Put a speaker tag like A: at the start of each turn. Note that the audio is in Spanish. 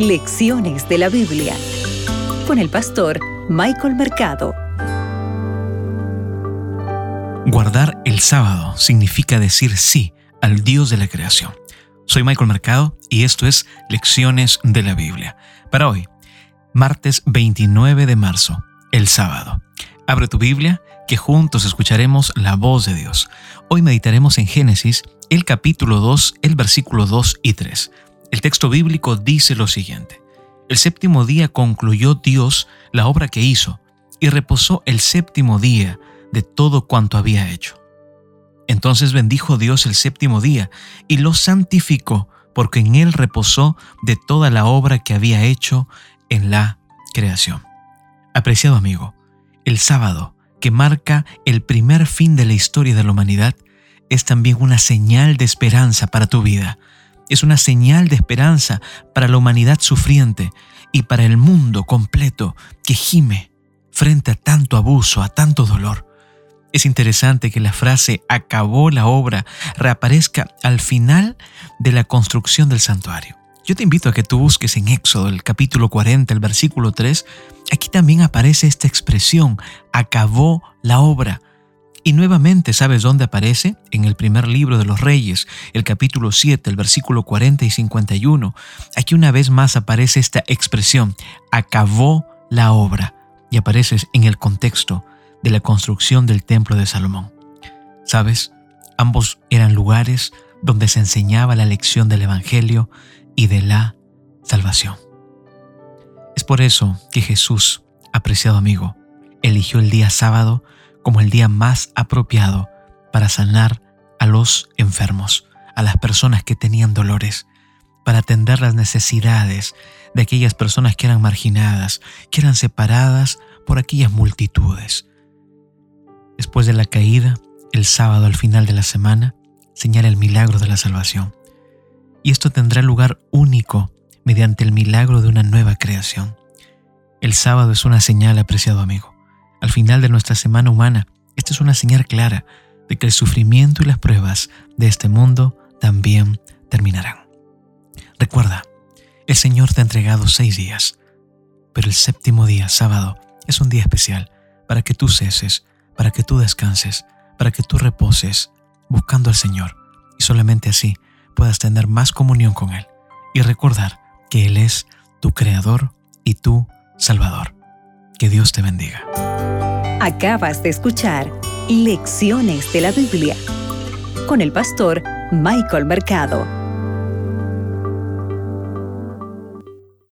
A: Lecciones de la Biblia con el pastor Michael Mercado.
B: Guardar el sábado significa decir sí al Dios de la creación. Soy Michael Mercado y esto es Lecciones de la Biblia. Para hoy, martes 29 de marzo, el sábado. Abre tu Biblia, que juntos escucharemos la voz de Dios. Hoy meditaremos en Génesis, el capítulo 2, el versículo 2 y 3. El texto bíblico dice lo siguiente. El séptimo día concluyó Dios la obra que hizo y reposó el séptimo día de todo cuanto había hecho. Entonces bendijo Dios el séptimo día y lo santificó porque en él reposó de toda la obra que había hecho en la creación. Apreciado amigo, el sábado, que marca el primer fin de la historia de la humanidad, es también una señal de esperanza para tu vida es una señal de esperanza para la humanidad sufriente y para el mundo completo que gime frente a tanto abuso, a tanto dolor. Es interesante que la frase acabó la obra reaparezca al final de la construcción del santuario. Yo te invito a que tú busques en Éxodo, el capítulo 40, el versículo 3. Aquí también aparece esta expresión, acabó la obra. Y nuevamente, ¿sabes dónde aparece? En el primer libro de los Reyes, el capítulo 7, el versículo 40 y 51. Aquí una vez más aparece esta expresión, acabó la obra, y aparece en el contexto de la construcción del templo de Salomón. ¿Sabes? Ambos eran lugares donde se enseñaba la lección del Evangelio y de la salvación. Es por eso que Jesús, apreciado amigo, eligió el día sábado como el día más apropiado para sanar a los enfermos, a las personas que tenían dolores, para atender las necesidades de aquellas personas que eran marginadas, que eran separadas por aquellas multitudes. Después de la caída, el sábado al final de la semana, señala el milagro de la salvación. Y esto tendrá lugar único mediante el milagro de una nueva creación. El sábado es una señal, apreciado amigo al final de nuestra semana humana. Esta es una señal clara de que el sufrimiento y las pruebas de este mundo también terminarán. Recuerda, el Señor te ha entregado seis días, pero el séptimo día, sábado, es un día especial para que tú ceses, para que tú descanses, para que tú reposes buscando al Señor y solamente así puedas tener más comunión con Él y recordar que Él es tu Creador y tu Salvador. Que Dios te bendiga.
A: Acabas de escuchar Lecciones de la Biblia con el pastor Michael Mercado.